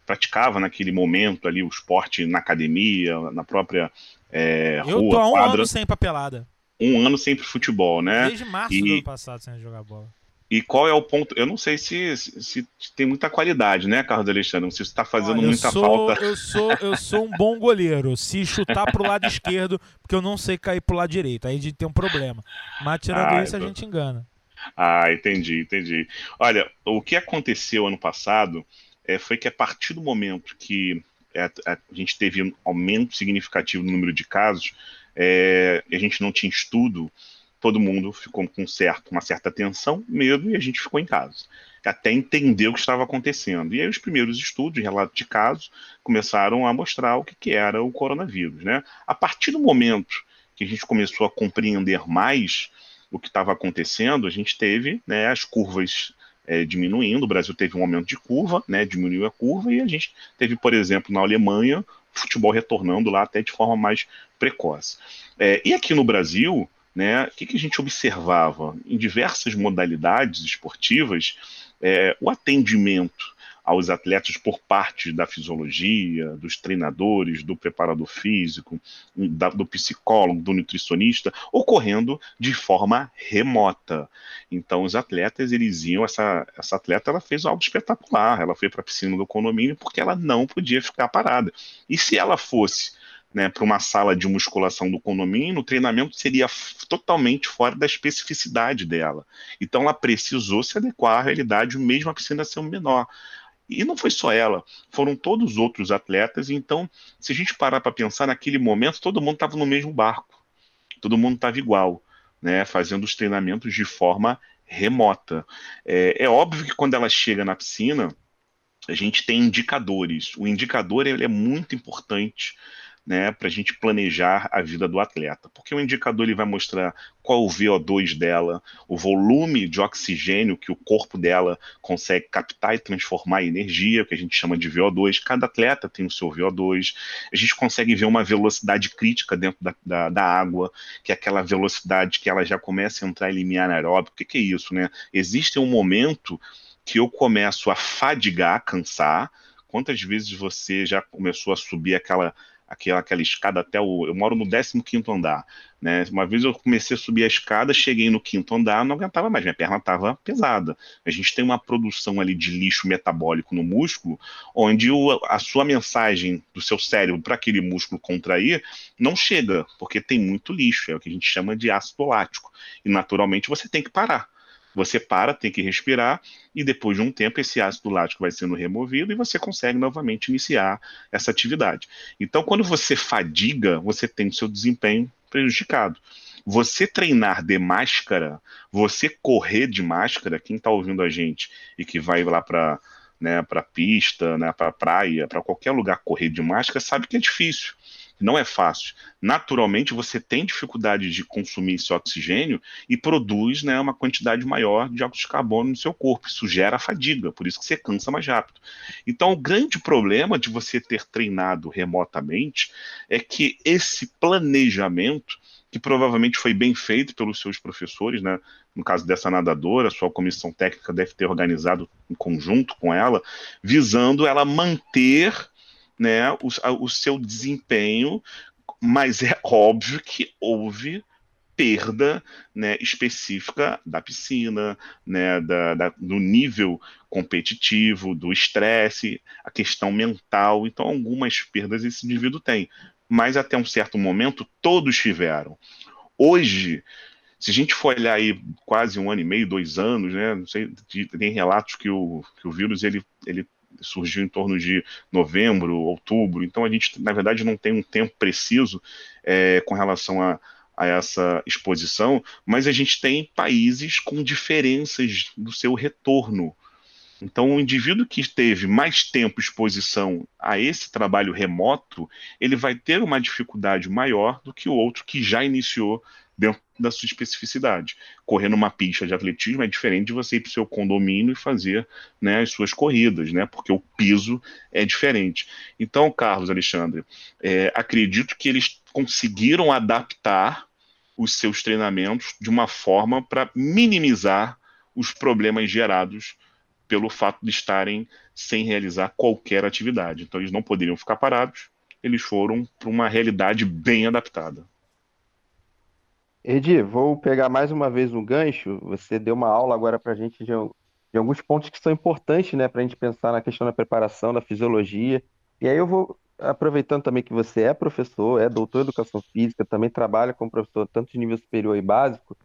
F: praticava naquele momento ali o esporte na academia, na própria é,
C: Eu
F: rua,
C: tô há um
F: quadra,
C: ano sem papelada.
F: Um ano sempre futebol, né?
C: Desde março
F: e...
C: do ano passado sem jogar bola.
F: E qual é o ponto? Eu não sei se, se, se tem muita qualidade, né, Carlos Alexandre? Se está fazendo
C: Olha,
F: muita
C: sou,
F: falta.
C: Eu sou, eu sou um bom goleiro. Se chutar pro lado esquerdo, porque eu não sei cair pro lado direito. Aí a gente tem um problema. Mas tirando
F: Ah,
C: isso, a
F: então.
C: gente engana.
F: Ah, entendi, entendi. Olha, o que aconteceu ano passado é, foi que a partir do momento que é, a gente teve um aumento significativo no número de casos, é, a gente não tinha estudo, todo mundo ficou com certo, uma certa tensão, medo, e a gente ficou em casa. Até entender o que estava acontecendo. E aí os primeiros estudos, relatos de casos, começaram a mostrar o que, que era o coronavírus. Né? A partir do momento que a gente começou a compreender mais o que estava acontecendo, a gente teve né, as curvas é, diminuindo, o Brasil teve um aumento de curva, né, diminuiu a curva, e a gente teve, por exemplo, na Alemanha, futebol retornando lá até de forma mais precoce. É, e aqui no Brasil, né, o que, que a gente observava? Em diversas modalidades esportivas, é, o atendimento aos atletas por parte da fisiologia, dos treinadores, do preparador físico, da, do psicólogo, do nutricionista, ocorrendo de forma remota. Então, os atletas, eles iam, essa, essa atleta, ela fez algo espetacular, ela foi para a piscina do condomínio porque ela não podia ficar parada. E se ela fosse né, para uma sala de musculação do condomínio, o treinamento seria totalmente fora da especificidade dela. Então, ela precisou se adequar à realidade, mesmo a piscina sendo menor. E não foi só ela, foram todos os outros atletas. Então, se a gente parar para pensar, naquele momento, todo mundo estava no mesmo barco, todo mundo estava igual, né, fazendo os treinamentos de forma remota. É, é, óbvio que quando ela chega na piscina, a gente tem indicadores. O indicador ele é muito importante né, para a gente planejar a vida do atleta, porque o indicador ele vai mostrar qual o VO2 dela, o volume de oxigênio que o corpo dela consegue captar e transformar em energia, que a gente chama de VO2. Cada atleta tem o seu VO2. A gente consegue ver uma velocidade crítica dentro da, da, da água, que é aquela velocidade que ela já começa a entrar em limiar anaeróbico. O que, que é isso, né? Existe um momento que eu começo a fadigar, cansar. Quantas vezes você já começou a subir aquela aquela, aquela escada até o. Eu moro no 15 andar. Né? Uma vez eu comecei a subir a escada, cheguei no quinto andar, não aguentava mais, minha perna estava pesada. A gente tem uma produção ali de lixo metabólico no músculo, onde o, a sua mensagem do seu cérebro para aquele músculo contrair não chega, porque tem muito lixo, é o que a gente chama de ácido lático. E naturalmente você tem que parar. Você para, tem que respirar, e depois de um tempo esse ácido lático vai sendo removido e você consegue novamente iniciar essa atividade. Então, quando você fadiga, você tem o seu desempenho prejudicado. Você treinar de máscara, você correr de máscara, quem está ouvindo a gente e que vai lá para né, para pista, né, para praia, para qualquer lugar correr de máscara, sabe que é difícil não é fácil. Naturalmente, você tem dificuldade de consumir esse oxigênio e produz né, uma quantidade maior de óxido de carbono no seu corpo. Isso gera fadiga, por isso que você cansa mais rápido. Então, o grande problema de você ter treinado remotamente é que esse planejamento que provavelmente foi bem feito pelos seus professores, né? no caso dessa nadadora, sua comissão técnica deve ter organizado em conjunto com ela, visando ela manter né, o, o seu desempenho, mas é óbvio que houve perda né, específica da piscina, né, da, da, do nível competitivo, do estresse, a questão mental. Então, algumas perdas esse indivíduo tem. Mas até um certo momento, todos tiveram. Hoje, se a gente for olhar aí quase um ano e meio, dois anos, né? Não sei, tem relatos que o, que o vírus ele, ele surgiu em torno de novembro, outubro. Então a gente, na verdade, não tem um tempo preciso é, com relação a, a essa exposição, mas a gente tem países com diferenças do seu retorno. Então, o indivíduo que teve mais tempo exposição a esse trabalho remoto, ele vai ter uma dificuldade maior do que o outro que já iniciou dentro da sua especificidade. Correr numa pista de atletismo é diferente de você ir para o seu condomínio e fazer né, as suas corridas, né? Porque o piso é diferente. Então, Carlos Alexandre, é, acredito que eles conseguiram adaptar os seus treinamentos de uma forma para minimizar os problemas gerados pelo fato de estarem sem realizar qualquer atividade. Então, eles não poderiam ficar parados, eles foram para uma realidade bem adaptada.
E: Edi, vou pegar mais uma vez um gancho. Você deu uma aula agora para a gente de, de, alguns pontos que são importantes, né, para a gente pensar na questão da preparação, da fisiologia. E aí eu vou, aproveitando também que você é professor, é doutor em educação física, também trabalha como professor tanto de nível superior e básico,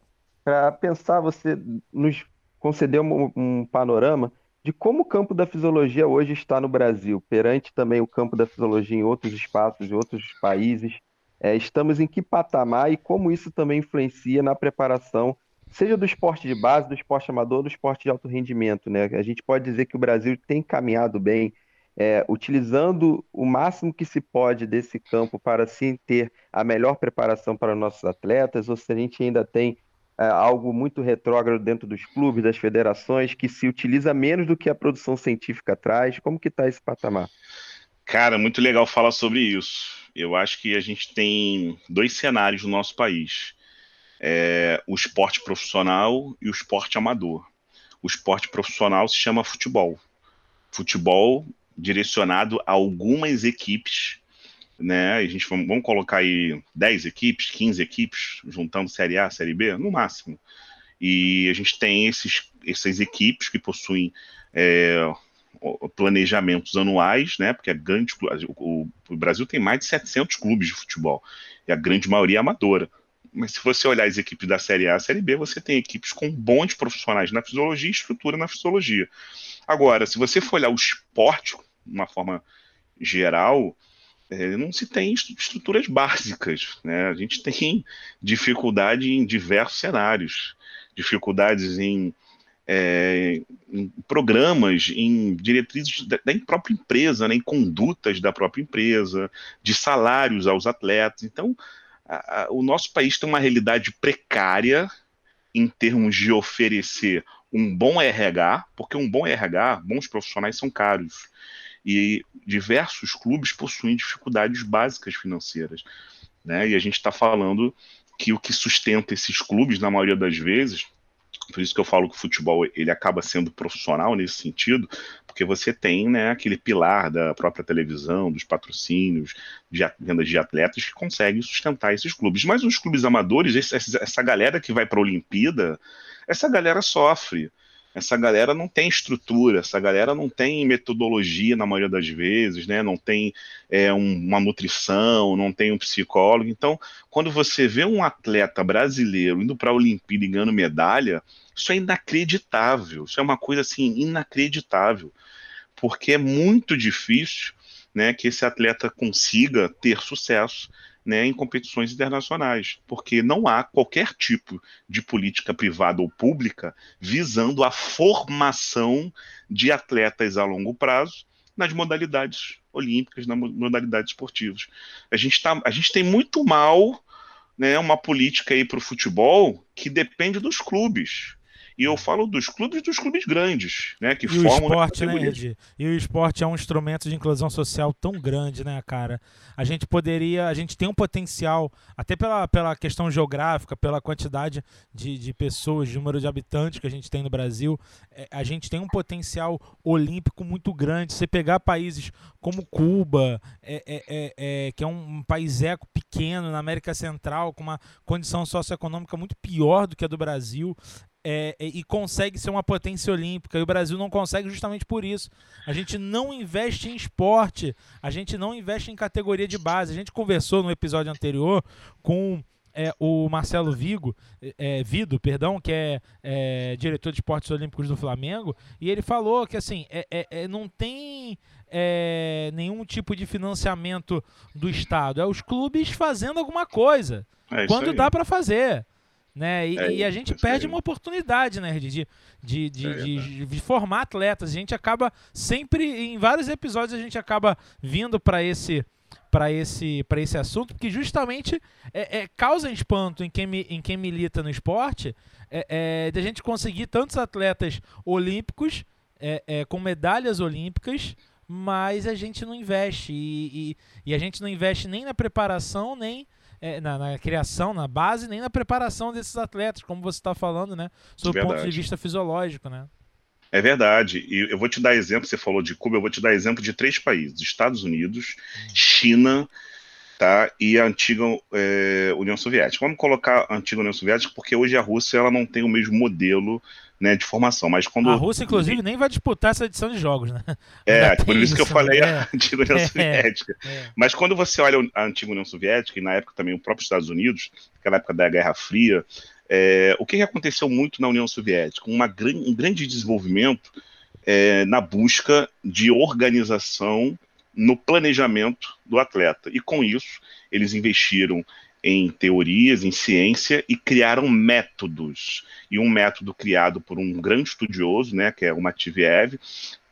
E: para pensar, você nos concedeu um, um panorama de como o campo da fisiologia hoje está no Brasil, perante também o campo da fisiologia em outros espaços, em outros países é, estamos em que patamar e como isso também influencia na preparação, seja do esporte de base, do esporte amador, do esporte de alto rendimento. Né? A gente pode dizer que o Brasil tem caminhado bem, é, utilizando o máximo que se pode desse campo para sim ter a melhor preparação para nossos atletas, ou se a gente ainda tem é, algo muito retrógrado dentro dos clubes, das federações, que se utiliza menos do que a produção científica traz. Como que está esse patamar?
F: Cara, muito legal falar sobre isso. Eu acho que a gente tem dois cenários no nosso país: é, o esporte profissional e o esporte amador. O esporte profissional se chama futebol. Futebol direcionado a algumas equipes, né? A gente vamos, colocar aí 10 equipes, 15 equipes, juntando Série A, Série B, no máximo. E a gente tem esses, essas equipes que possuem é, planejamentos anuais, né? Porque a grande, o, o, Brasil tem mais de 700 clubes de futebol e a grande maioria é amadora. Mas se você olhar as equipes da Série A, Série B, você tem equipes com bons profissionais na fisiologia e estrutura na fisiologia. Agora, se você for olhar o esporte de uma forma geral, é, não se tem estruturas básicas. Né? A gente tem dificuldade em diversos cenários, dificuldades em é, em programas, em diretrizes da, da, própria empresa, né, em condutas da própria empresa, de salários aos atletas. Então, a, a, o nosso país tem uma realidade precária em termos de oferecer um bom RH, porque um bom RH, bons profissionais são caros. E diversos clubes possuem dificuldades básicas financeiras. Né? E a gente está falando que o que sustenta esses clubes, na maioria das vezes, por isso que eu falo que o futebol ele acaba sendo profissional nesse sentido, porque você tem né, aquele pilar da própria televisão, dos patrocínios, de vendas de atletas que conseguem sustentar esses clubes. Mas os clubes amadores, essa galera que vai para a Olimpíada, essa galera sofre. Essa galera não tem estrutura, essa galera não tem metodologia na maioria das vezes, né? Não tem é, um, uma nutrição, não tem um psicólogo. Então, quando você vê um atleta brasileiro indo para a Olimpíada e ganhando medalha, isso é inacreditável. Isso é uma coisa assim inacreditável, porque é muito difícil, né, que esse atleta consiga ter sucesso né, em competições internacionais, porque não há qualquer tipo de política privada ou pública visando a formação de atletas a longo prazo nas modalidades olímpicas, nas modalidades esportivas. A gente, tá, a gente tem muito mal né, uma política aí para o futebol que depende dos clubes. E eu falo dos clubes dos clubes grandes, né? Que
C: E o
F: formam
C: esporte, né. Ed? E o esporte é um instrumento de inclusão social tão grande, né, cara? A gente poderia, a gente tem um potencial, até pela, pela questão geográfica, pela quantidade de, de pessoas, de número de habitantes que a gente tem no Brasil, é, a gente tem um potencial olímpico muito grande. Você pegar países como Cuba, é, é, é, é, que é um, um país eco pequeno na América Central, com uma condição socioeconômica muito pior do que a do Brasil, é, é, e consegue ser uma potência olímpica. E o Brasil não consegue justamente por isso. A gente não investe em esporte, a gente não investe em categoria de base. A gente conversou no episódio anterior com é, o Marcelo Vigo, é, Vido, perdão, que é, é, diretor de esportes olímpicos do Flamengo, e ele falou que assim é, é, é, não tem nenhum tipo de financiamento do Estado, é os clubes fazendo alguma coisa quando dá para fazer. Né? E,
F: É
C: e a gente perde uma oportunidade né, de, de, de,
F: É
C: de- de formar atletas. A gente acaba sempre, em vários episódios, a gente acaba vindo para esse para esse, pra esse assunto, porque justamente é, é, causa espanto em quem, em quem milita no esporte é, é, de a gente conseguir tantos atletas olímpicos é, é, com medalhas olímpicas, mas a gente não investe. E, e- e a gente não investe nem na preparação, nem é, na, na criação, na base, nem na preparação desses atletas, como você está falando, né? Sob o ponto de vista fisiológico, né?
F: É verdade. E eu vou te dar exemplo, você falou de Cuba, eu vou te dar exemplo de três países: Estados Unidos, China, tá? E a antiga é, União Soviética. Vamos colocar a antiga União Soviética, porque hoje a Rússia ela não tem o mesmo modelo né, de formação. Mas quando.
C: A Rússia, inclusive, nem vai disputar essa edição de jogos, né? [LAUGHS]
F: É, por isso que eu falei
C: né?
F: a [LAUGHS] antiga União
C: É.
F: Soviética.
C: É.
F: Mas quando você olha a antiga União Soviética, e na época também o próprio Estados Unidos, aquela época da Guerra Fria, é, o que aconteceu muito na União Soviética? Uma um grande desenvolvimento é, na busca de organização no planejamento do atleta. E com isso, eles investiram em teorias, em ciência e criaram métodos. E um método criado por um grande estudioso, né, que é o Matviev,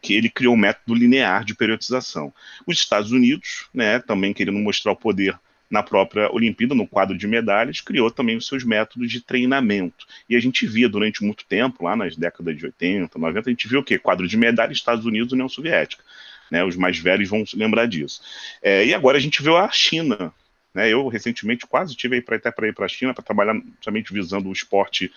F: que ele criou um método linear de periodização. Os Estados Unidos, né, também querendo mostrar o poder na própria Olimpíada, no quadro de medalhas, criou também os seus métodos de treinamento. E a gente via durante muito tempo, lá nas décadas de 80, 90, a gente viu o quê? Quadro de medalhas, Estados Unidos e União Soviética. Né, os mais velhos vão se lembrar disso. É, e agora a gente viu a China. Né, eu, recentemente, quase tive pra, até para ir para a China para trabalhar somente visando o esporte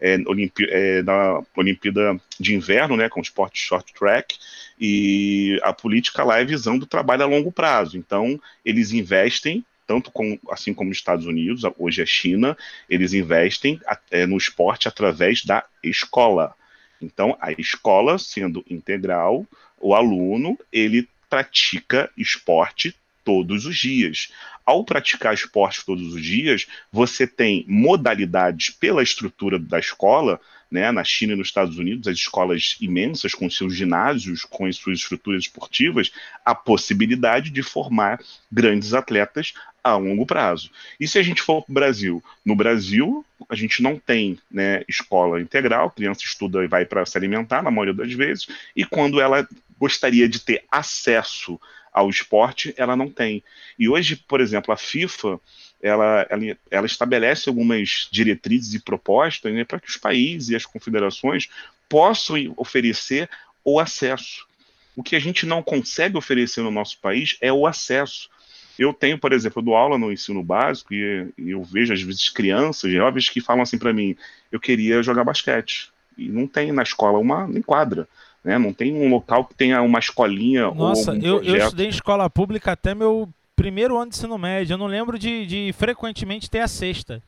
F: é, Olimpí é, da Olimpíada de Inverno, né, com o esporte short track, e a política lá é visando o trabalho a longo prazo. Então, eles investem tanto com, assim como os Estados Unidos, hoje é China, eles investem é, no esporte através da escola. Então, a escola, sendo integral, o aluno, ele pratica esporte todos os dias. Ao praticar esporte todos os dias, você tem modalidades pela estrutura da escola, né, na China e nos Estados Unidos, as escolas imensas, com seus ginásios, com as suas estruturas esportivas, a possibilidade de formar grandes atletas a longo prazo. E se a gente for para o Brasil? No Brasil, a gente não tem né, escola integral, criança estuda e vai para se alimentar, na maioria das vezes, e quando ela gostaria de ter acesso ao esporte, ela não tem. E hoje, por exemplo, a FIFA ela, ela, ela estabelece algumas diretrizes e propostas né, para que os países e as confederações possam oferecer o acesso. O que a gente não consegue oferecer no nosso país é o acesso. Eu tenho, por exemplo, eu dou aula no ensino básico e, e eu vejo às vezes crianças, jovens que falam assim para mim: eu queria jogar basquete. E não tem na escola uma nem quadra. Né? Não tem um local que tenha uma escolinha
C: Nossa,
F: ou
C: eu, eu estudei em escola pública até meu primeiro ano de ensino médio. Eu não lembro de, de frequentemente ter a sexta.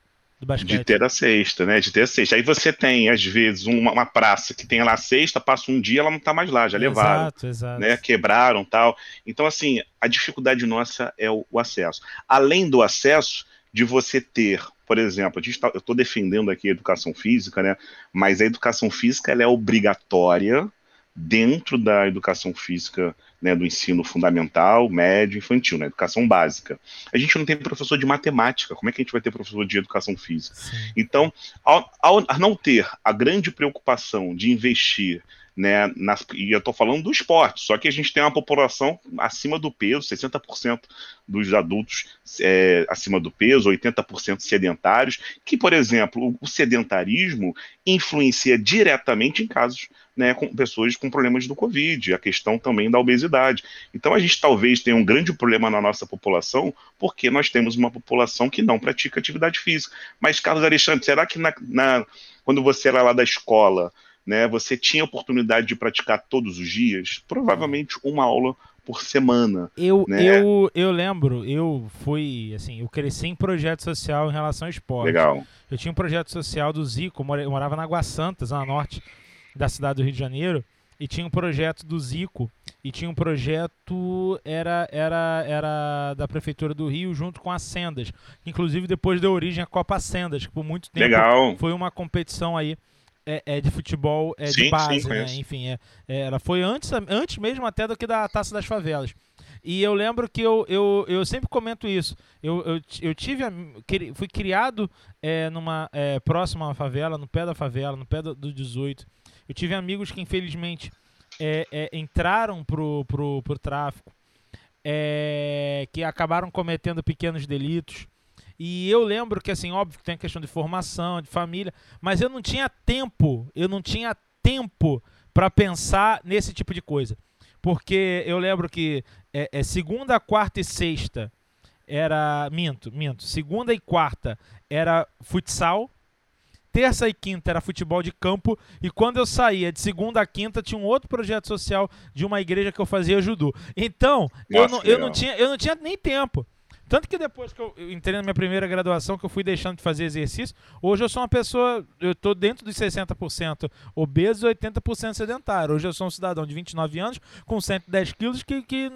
F: De ter a sexta, né? De ter a sexta. Aí você tem, às vezes, uma, uma praça que tem lá a sexta, passa um dia, ela não está mais lá, já levaram.
C: Exato, exato.
F: Né, quebraram tal. Então, assim, a dificuldade nossa é o, o acesso. Além do acesso, de você ter, por exemplo, tá, eu estou defendendo aqui a educação física, né? Mas a educação física ela é obrigatória dentro da educação física né, do ensino fundamental, médio, infantil, na né, educação básica. A gente não tem professor de matemática, como é que a gente vai ter professor de educação física?
C: Sim.
F: Então, ao, ao não ter a grande preocupação de investir né, nas, e eu estou falando do esporte, só que a gente tem uma população acima do peso, 60% dos adultos é, acima do peso, 80% sedentários, que, por exemplo, o sedentarismo influencia diretamente em casos né, com pessoas com problemas do Covid, a questão também da obesidade. Então a gente talvez tenha um grande problema na nossa população, porque nós temos uma população que não pratica atividade física. Mas, Carlos Alexandre, será que na, na, quando você era lá da escola, né, você tinha oportunidade de praticar todos os dias? Provavelmente uma aula por semana.
C: Eu,
F: né?
C: eu, eu lembro, eu fui, assim, eu cresci em projeto social em relação ao esporte.
F: Legal.
C: Eu tinha um projeto social do Zico, eu morava na Água Santa, zona norte da cidade do Rio de Janeiro, e tinha um projeto do Zico, e tinha um projeto, era, era, era da Prefeitura do Rio, junto com a Sendas. Inclusive, depois deu origem à Copa Sendas, que por muito tempo
F: Legal.
C: foi uma competição aí é, é, de futebol é,
F: Sim,
C: de base,
F: sim,
C: né? Enfim, é, é, ela foi antes, antes mesmo até do que da Taça das Favelas. E eu lembro que eu, eu, eu sempre comento isso. Eu, eu, eu tive, fui criado é, numa é, próxima favela, no pé da favela, no pé do, do 18. Eu tive amigos que infelizmente é, é, entraram pro, pro, pro tráfico, é, que acabaram cometendo pequenos delitos. E eu lembro que, assim, óbvio que tem a questão de formação, de família, mas eu não tinha tempo, eu não tinha tempo para pensar nesse tipo de coisa. Porque eu lembro que é, é, segunda, quarta e sexta era. Minto, minto. Segunda e quarta era futsal. Terça e quinta era futebol de campo. E quando eu saía de segunda a quinta, tinha um outro projeto social de uma igreja que eu fazia judô. Então, eu,
F: Nossa,
C: não,
F: que
C: eu, não tinha, eu não tinha nem tempo. Tanto que depois que eu entrei na minha primeira graduação, que eu fui deixando de fazer exercício, hoje eu sou uma pessoa, eu tô dentro dos 60% obeso e 80% sedentário. Hoje eu sou um cidadão de 29 anos, com 110 quilos, que, que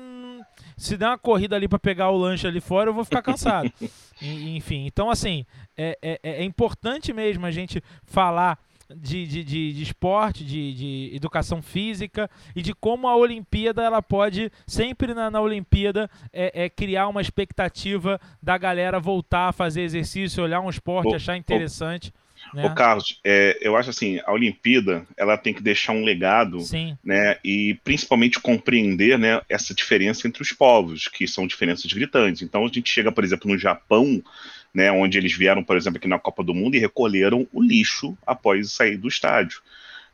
C: se der uma corrida ali para pegar o lanche ali fora, eu vou ficar cansado. [LAUGHS] Enfim, então assim, é, é, é importante mesmo a gente falar de, de, de, de esporte, de, de educação física e de como a Olimpíada ela pode sempre na, na Olimpíada é, é criar uma expectativa da galera voltar a fazer exercício, olhar um esporte,
F: Ô,
C: achar
F: ô,
C: interessante. né?
F: Ô, Carlos, é, eu acho assim, a Olimpíada, ela tem que deixar um legado
C: Sim,
F: né, e principalmente compreender né, essa diferença entre os povos, que são diferenças gritantes. Então a gente chega, por exemplo, no Japão, né, onde eles vieram, por exemplo, aqui na Copa do Mundo e recolheram o lixo após sair do estádio.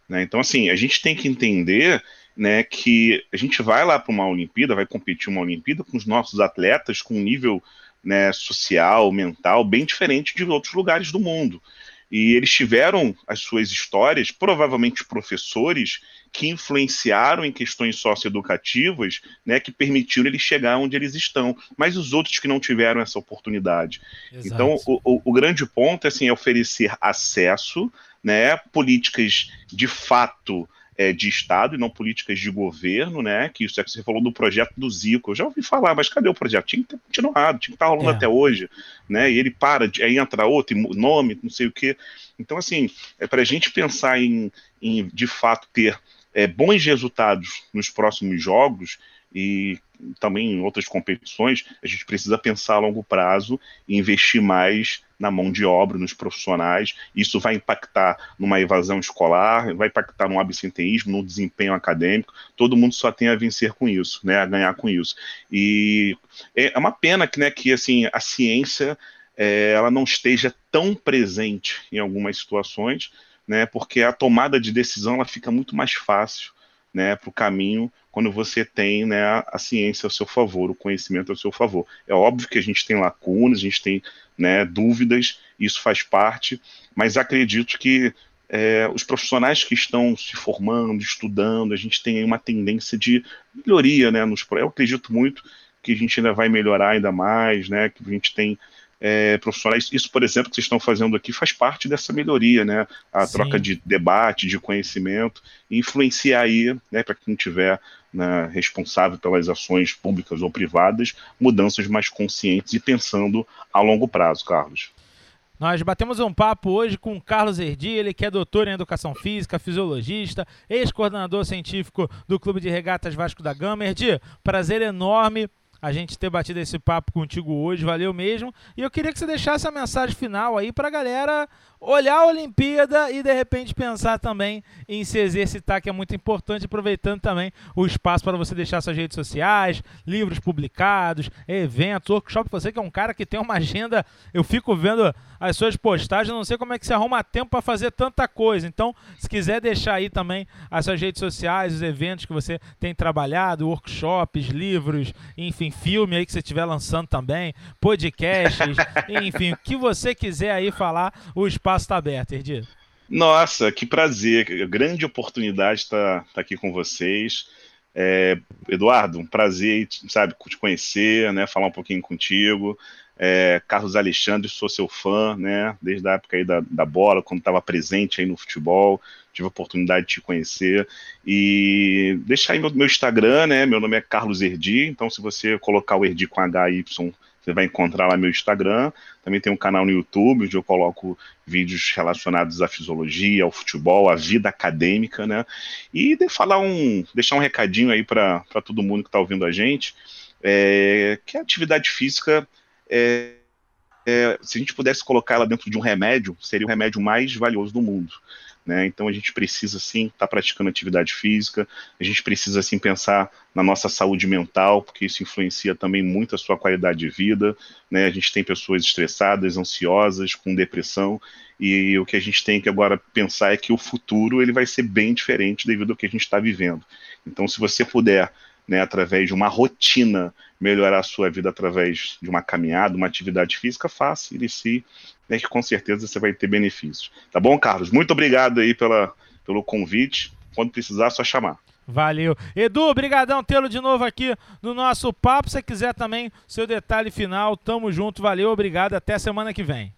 F: né. Então, assim, a gente tem que entender né, que a gente vai lá para uma Olimpíada, vai competir uma Olimpíada com os nossos atletas com um nível né, social, mental, bem diferente de outros lugares do mundo. E eles tiveram as suas histórias, provavelmente professores, que influenciaram em questões socioeducativas, né, que permitiram eles chegar onde eles estão, mas os outros que não tiveram essa oportunidade. Então, o, o- o grande ponto é assim, é oferecer acesso, né, políticas de fato é, de Estado e não políticas de governo, né? Que isso é que você falou do projeto do Zico. Eu já ouvi falar, mas cadê o projeto? Tinha que ter continuado, tinha que estar rolando
C: É.
F: até hoje, né? E ele para, de- aí entra outro, nome, não sei o quê. Então, assim, é para a gente pensar em, em, de fato, ter é, bons resultados nos próximos jogos e também em outras competições, a gente precisa pensar a longo prazo e investir mais na mão de obra, nos profissionais. Isso vai impactar numa evasão escolar, vai impactar no absenteísmo, no desempenho acadêmico. Todo mundo só tem a vencer com isso, né, a ganhar com isso. E é uma pena que, né, que assim, a ciência é, ela não esteja tão presente em algumas situações, né, porque a tomada de decisão ela fica muito mais fácil né, para o caminho quando você tem né, a, a ciência ao seu favor, o conhecimento ao seu favor. É óbvio que a gente tem lacunas, a gente tem né, dúvidas, isso faz parte, mas acredito que é, os profissionais que estão se formando, estudando, a gente tem uma tendência de melhoria, né? Nos, eu acredito muito que a gente ainda vai melhorar ainda mais, né? Que a gente tem é, profissionais. Isso, por exemplo, que vocês estão fazendo aqui faz parte dessa melhoria, né? A
C: Sim.
F: troca de debate, de conhecimento, influenciar aí, né? Para quem tiver né, responsável pelas ações públicas ou privadas, mudanças mais conscientes e pensando a longo prazo, Carlos.
C: Nós batemos um papo hoje com o Carlos Erdi, ele que é doutor em Educação Física, fisiologista, ex-coordenador científico do Clube de Regatas Vasco da Gama. Erdi, prazer enorme a gente ter batido esse papo contigo hoje, valeu mesmo. E eu queria que você deixasse a mensagem final aí pra galera olhar a Olimpíada e de repente pensar também em se exercitar, que é muito importante, aproveitando também o espaço para você deixar suas redes sociais, livros publicados, eventos, workshop. Você que é um cara que tem uma agenda, eu fico vendo as suas postagens, não sei como é que você arruma tempo para fazer tanta coisa. Então, se quiser deixar aí também as suas redes sociais, os eventos que você tem trabalhado, workshops, livros, enfim, filme aí que você estiver lançando também, podcasts, [LAUGHS] enfim, o que você quiser aí falar, o espaço está aberto, Erdi.
F: Nossa, que prazer, grande oportunidade estar tá, tá aqui com vocês. É, Eduardo, um prazer, sabe, te conhecer, né, falar um pouquinho contigo. É, Carlos Alexandre, sou seu fã, né, desde a época aí da, da bola, quando estava presente aí no futebol, tive a oportunidade de te conhecer. E deixar aí meu, meu Instagram, né, meu nome é Carlos Erdi, então se você colocar o Erdi com HY você vai encontrar lá meu Instagram. Também tem um canal no YouTube onde eu coloco vídeos relacionados à fisiologia, ao futebol, à vida acadêmica, né? E de falar um, deixar um recadinho aí para todo mundo que está ouvindo a gente, é, que a atividade física é, se a gente pudesse colocar ela dentro de um remédio, seria o remédio mais valioso do mundo. Né? Então a gente precisa sim estar tá praticando atividade física, a gente precisa sim pensar na nossa saúde mental, porque isso influencia também muito a sua qualidade de vida. Né? A gente tem pessoas estressadas, ansiosas, com depressão, e o que a gente tem que agora pensar é que o futuro ele vai ser bem diferente devido ao que a gente está vivendo. Então, se você puder né, através de uma rotina, melhorar a sua vida através de uma caminhada, uma atividade física, faça, inicie, né, que com certeza você vai ter benefícios. Tá bom, Carlos? Muito obrigado aí pela, pelo convite. Quando precisar, é só chamar.
C: Valeu. Edu, brigadão tê-lo de novo aqui no nosso papo. Se quiser também seu detalhe final, tamo junto. Valeu, obrigado. Até semana que vem.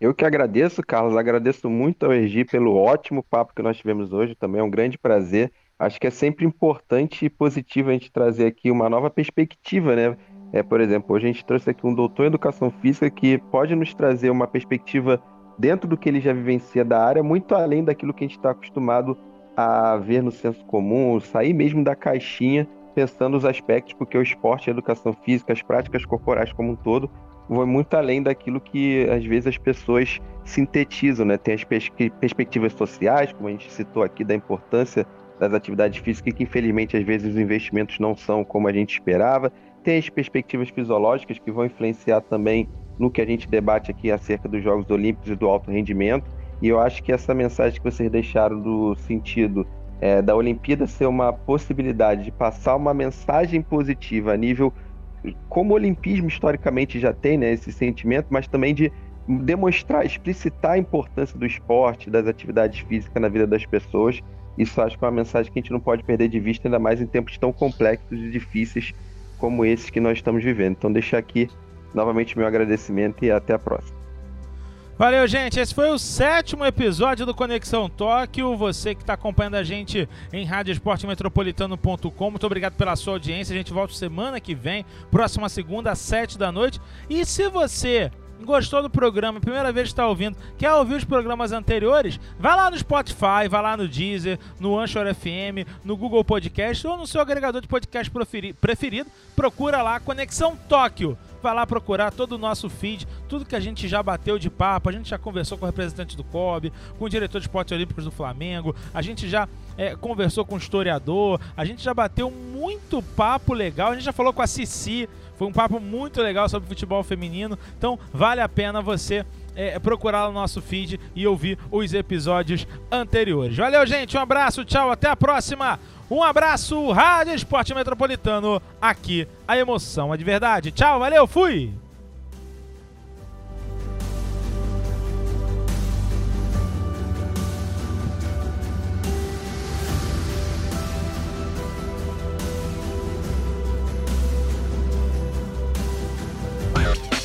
E: Eu que agradeço, Carlos. Agradeço muito ao Ergi pelo ótimo papo que nós tivemos hoje. Também é um grande prazer acho que é sempre importante e positivo a gente trazer aqui uma nova perspectiva, né? É, por exemplo, hoje a gente trouxe aqui um doutor em educação física que pode nos trazer uma perspectiva dentro do que ele já vivencia da área, muito além daquilo que a gente está acostumado a ver no senso comum, sair mesmo da caixinha, pensando os aspectos, porque o esporte, a educação física, as práticas corporais como um todo, vão muito além daquilo que às vezes as pessoas sintetizam, né? Tem as pers perspectivas sociais, como a gente citou aqui, da importância das atividades físicas, que infelizmente às vezes os investimentos não são como a gente esperava. Tem as perspectivas fisiológicas que vão influenciar também no que a gente debate aqui acerca dos Jogos Olímpicos e do alto rendimento. E eu acho que essa mensagem que vocês deixaram do sentido é, da Olimpíada ser uma possibilidade de passar uma mensagem positiva a nível como o olimpismo historicamente já tem, né, esse sentimento, mas também de demonstrar, explicitar a importância do esporte, das atividades físicas na vida das pessoas, isso acho que é uma mensagem que a gente não pode perder de vista, ainda mais em tempos tão complexos e difíceis como esses que nós estamos vivendo. Então, deixar aqui novamente meu agradecimento e até a próxima.
C: Valeu, gente. Esse foi o sétimo episódio do Conexão Tóquio. Você que está acompanhando a gente em radioesportemetropolitano.com, muito obrigado pela sua audiência. A gente volta semana que vem, próxima segunda, às sete da noite. E se você gostou do programa, primeira vez que está ouvindo, quer ouvir os programas anteriores, vai lá no Spotify, vai lá no Deezer, no Anchor FM, no Google Podcast ou no seu agregador de podcast preferido. Procura lá Conexão Tóquio. Vai lá procurar todo o nosso feed, tudo que a gente já bateu de papo. A gente já conversou com o representante do COB, com o diretor de esportes olímpicos do Flamengo, a gente já é, conversou com o historiador, a gente já bateu muito papo legal, a gente já falou com a Cici foi um papo muito legal sobre futebol feminino. Então vale a pena você é, procurar o nosso feed e ouvir os episódios anteriores. Valeu, gente. Um abraço, tchau, até a próxima. Um abraço, Rádio Esporte Metropolitano. Aqui a emoção é de verdade. Tchau, valeu, fui!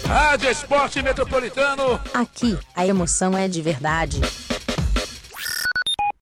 A: Rádio Esporte Metropolitano.
B: Aqui, a emoção é de verdade.